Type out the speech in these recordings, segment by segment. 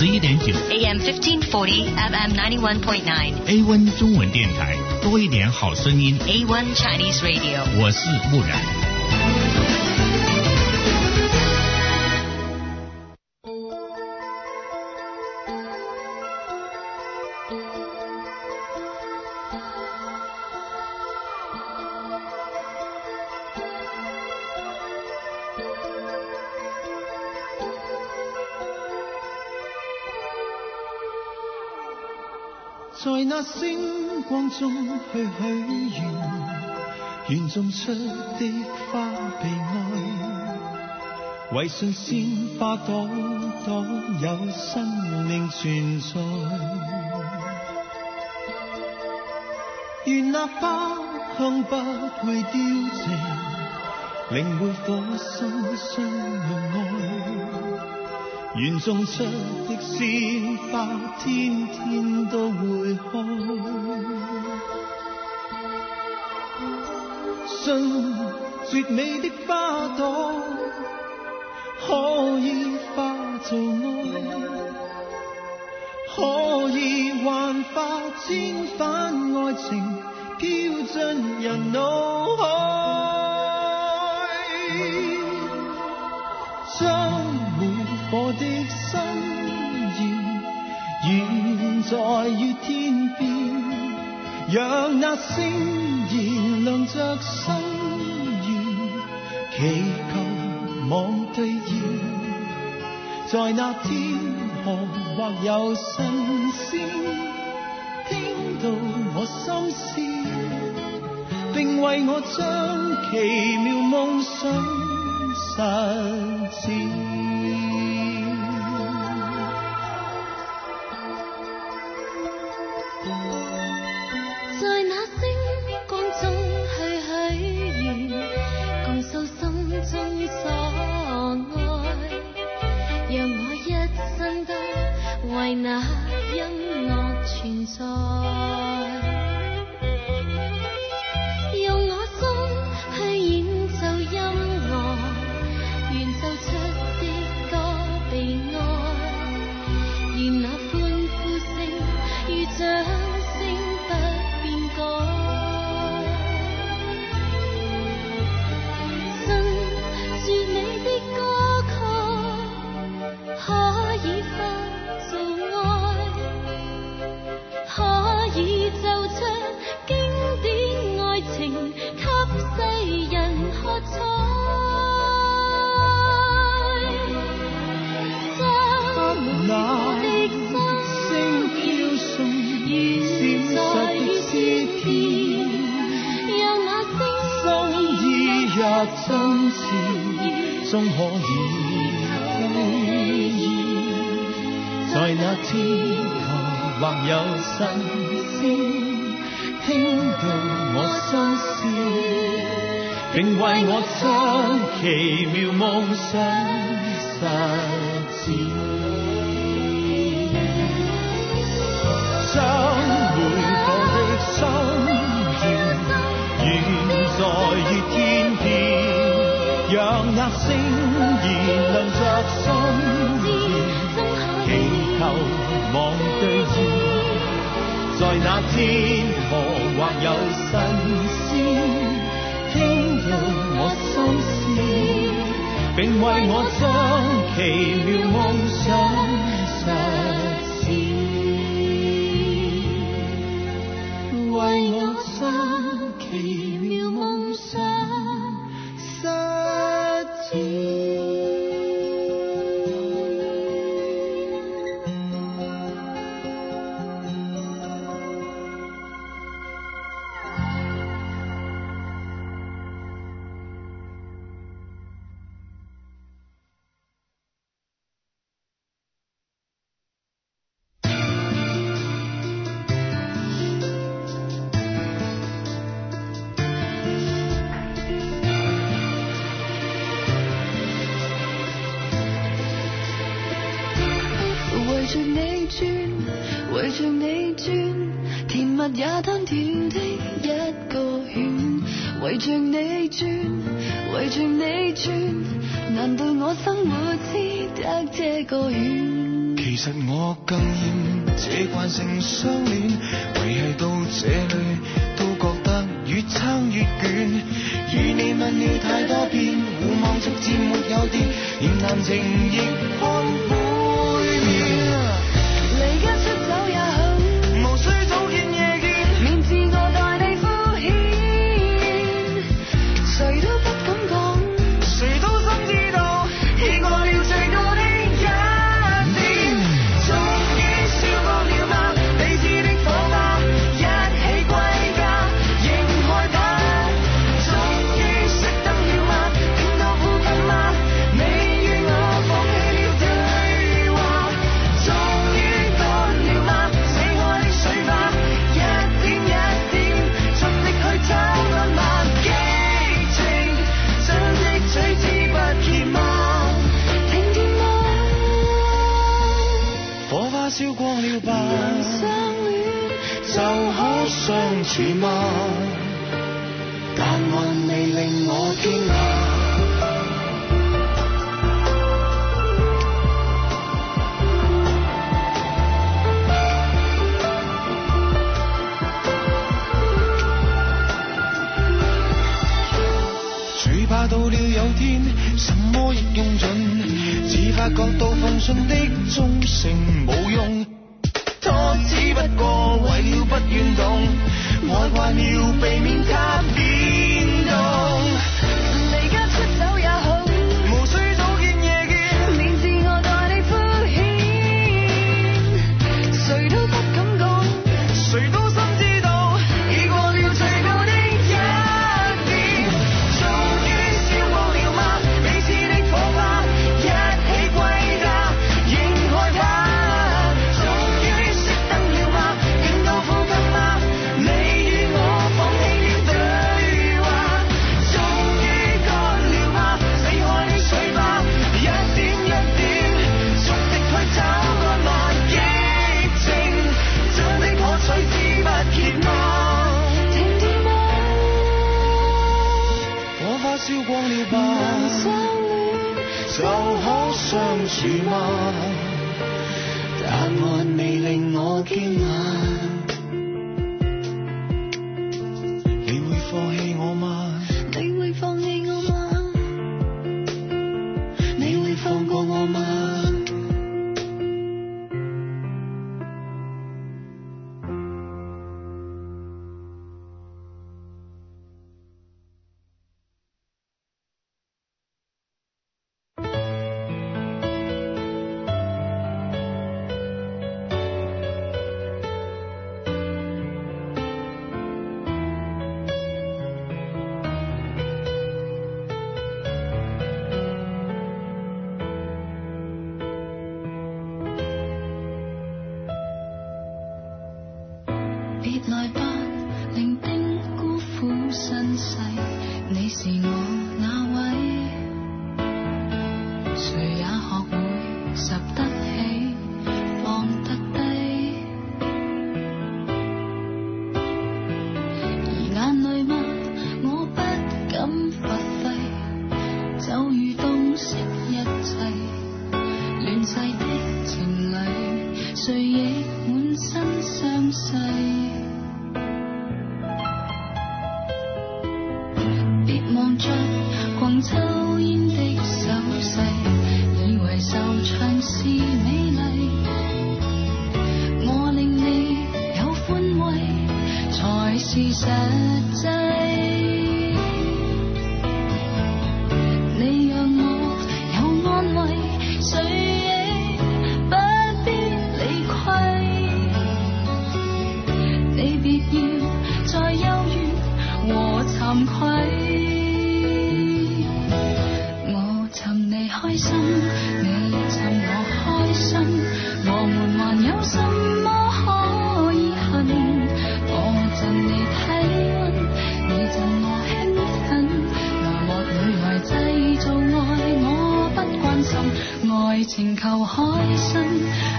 十一点九，AM fifteen forty，FM ninety one point nine，A one 中文电台，多一点好声音，A one Chinese Radio，我是木然。在那星光中去许愿，愿种出的花被爱，为信鲜花朵朵有生命存在。愿那花香不会凋谢，令每火心相爱。愿种出的鲜花，天天都会开。信绝美的花朵可以化做爱，可以幻化千番爱情，飘进人脑海。我的心愿远在于天边，让那星燃亮着心愿，祈求望对燕，在那天河或有神仙听到我心事，并为我将奇妙梦想实现。终可以飞，在那天堂或有神仙听到我心思，并为我将奇妙梦想实星儿亮着心，祈求望对现。在那天何或有神仙听入我心事，并为我将奇妙梦想实现，为我将奇。围着你转，围着你转，难道我生活只得这个远？其实我更厌这惯性相恋，维系到这里都觉得越撑越倦。与你问了太多遍，互望逐渐没有电，热谈情亦看。去吗？求开心，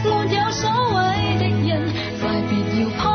没有所谓的人，快别要。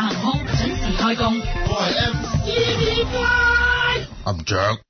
航空准时开工。我系 M E B I，揿著。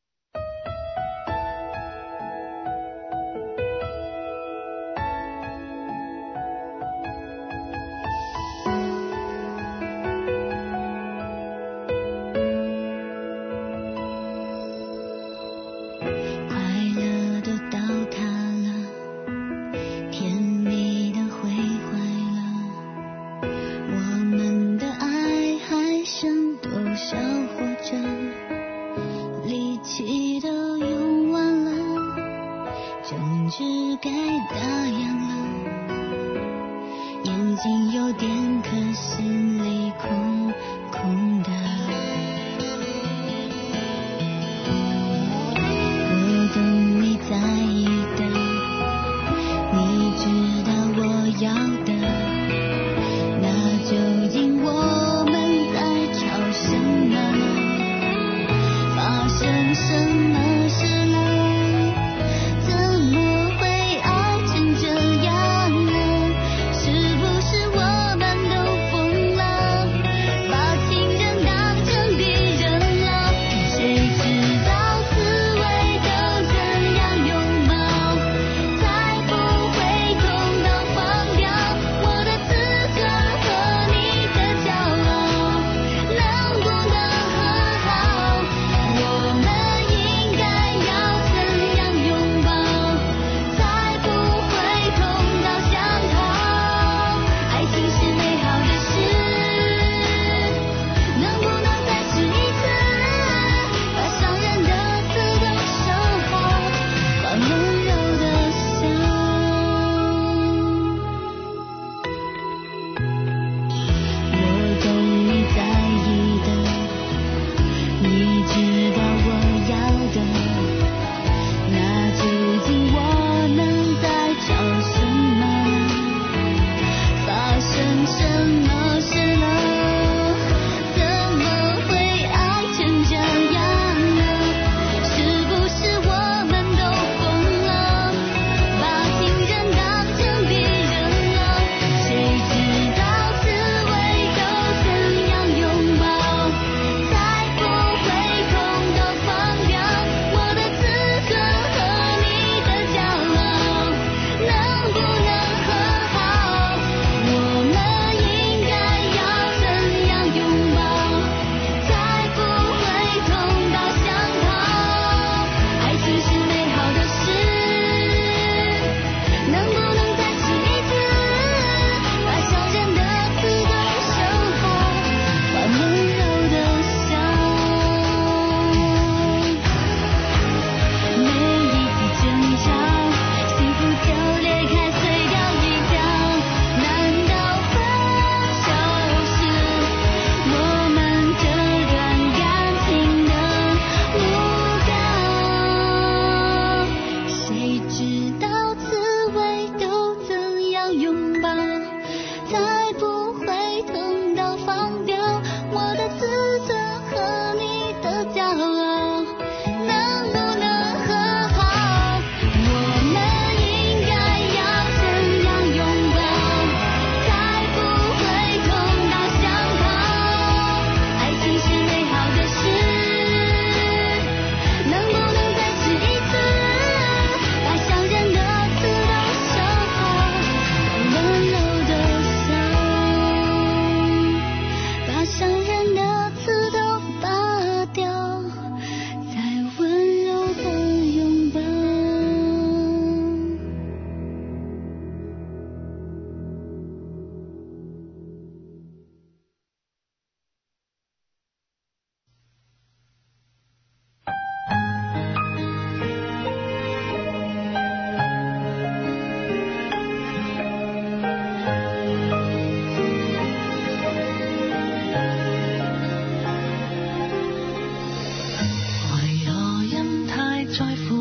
在乎。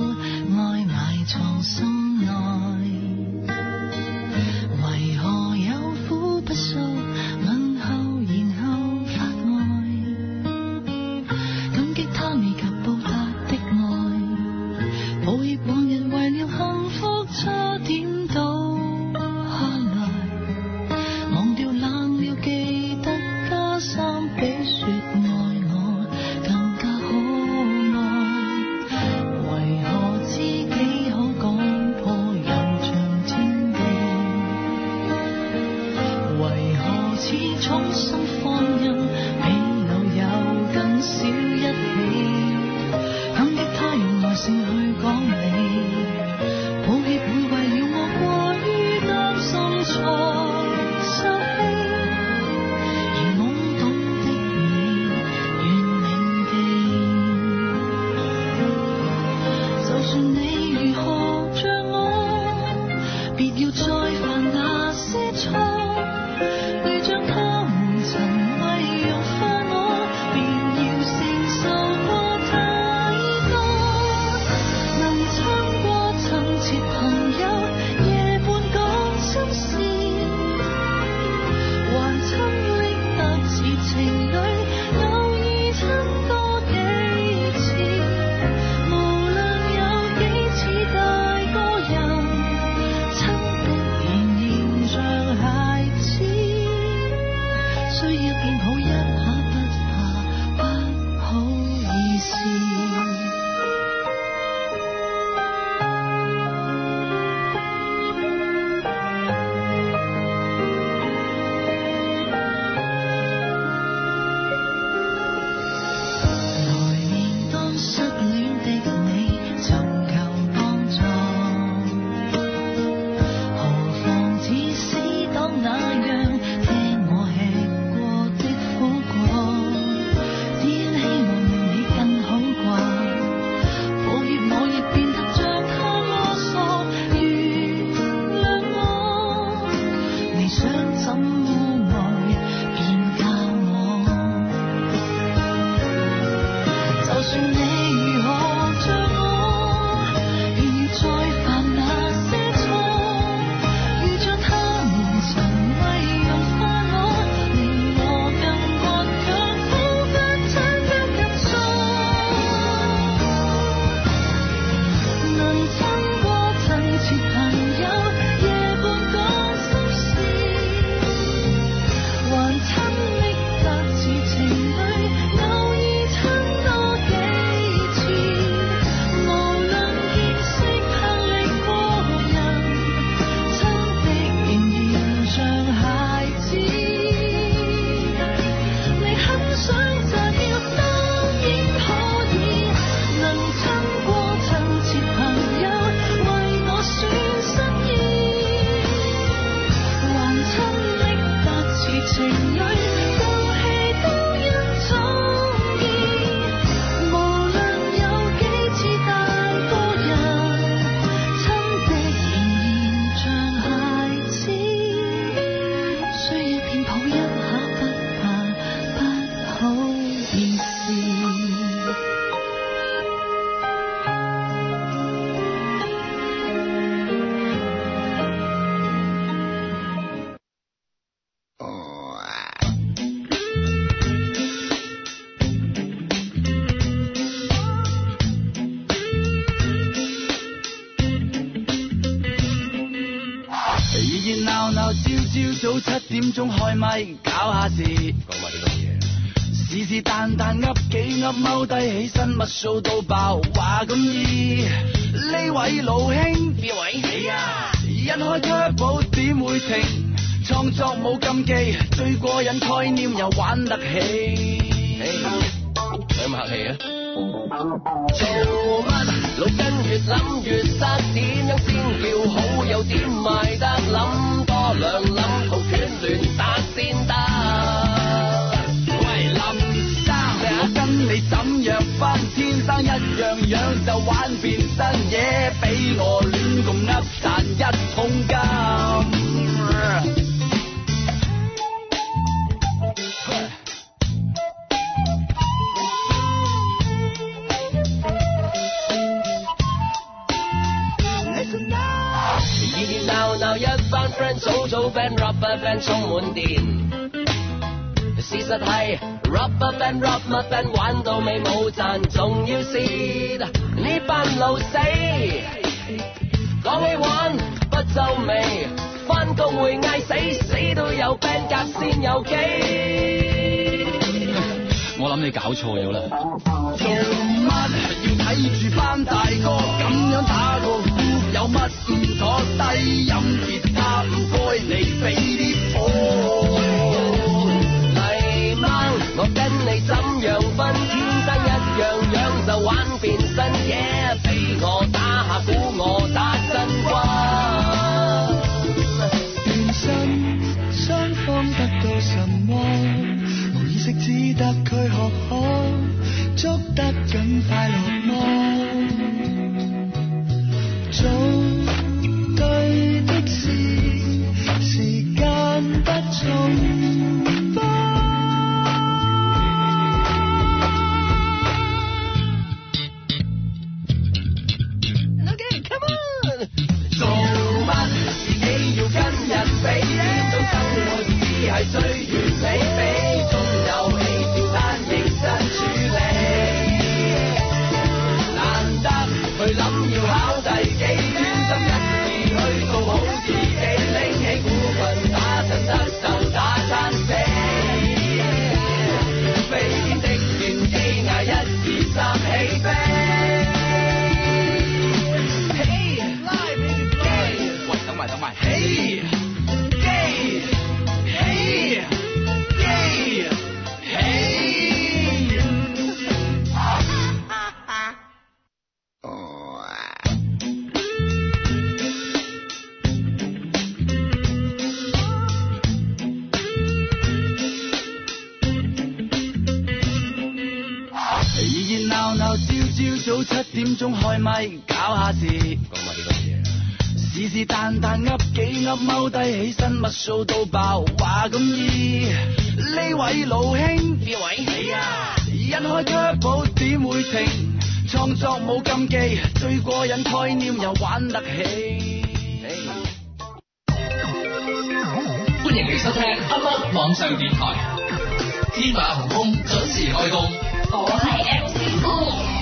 咪搞下事！讲埋呢嘢。是是但但噏几噏，踎低起身，乜数都爆。话咁易？呢位老兄？边位？你啊！一开脚步点会停？创作冇禁忌，最过瘾概念又玩得起。咁客气啊？做乜？老筋越谂越塞，点样先叫好？又点卖得？天生一样样就玩变身，野，比我乱共噏赚一桶金。热热闹闹一班 friend，早早 b a n d r u b b e r band 充满电。事实系 r u b p e r band r u b p e r band 玩到尾冇赚，仲要蝕呢班老死，讲起玩不皱眉，翻工会嗌死，死都有 band 格先有機。我谂你搞错咗啦，做乜要睇住班大哥咁样打个鼓，有乜唔妥？低音吉他唔该你俾啲。冇禁忌，又玩得起。欢迎你收听黑粒网上电台，天马航空准时开工，我系 MC 哥。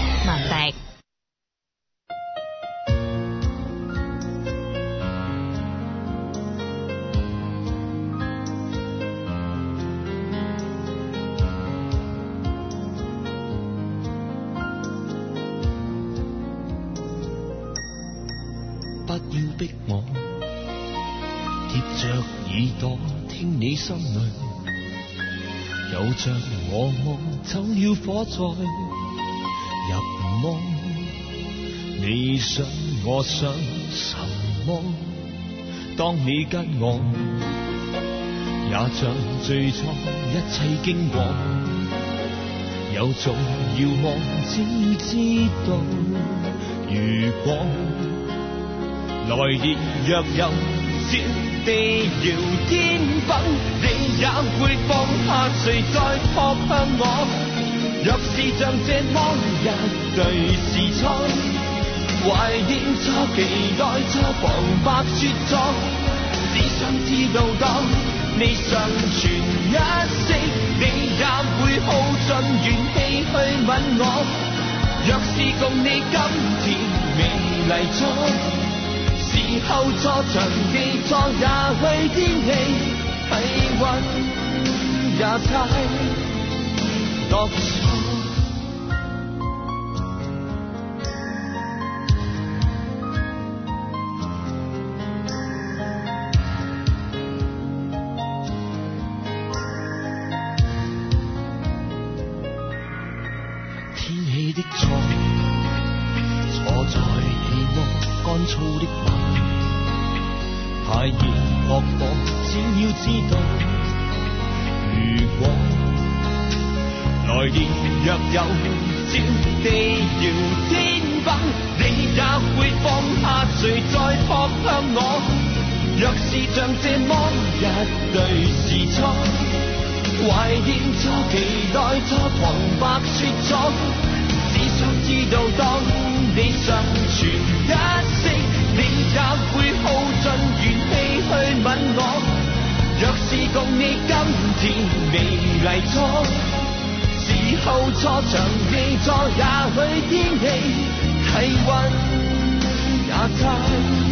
听你心里有着我梦，走要火在入梦，你想我想什么？当你跟我也像最初一切经过，有种遥望，只知道如果来日若有。你搖天崩，你也會放下誰再扑向我？若是像這么一對是错，懷念錯期待錯，旁白说錯，只想知道當你尚存一息，你也會耗盡元氣去吻我。若是共你今天美麗中。事后坐长记座，也会天气体温也差，落错。天气的错，错在你窝，干燥的。太易落网，只要知道，如果来年若有朝地摇天崩，你也会放下谁再扑向我？若是像这么一对是错，怀念错，期待错，狂白说错，只想知道当你尚存一。也会耗尽元气去吻我。若是共你今天未嚟错，时候错长记错，也许天气体温也差。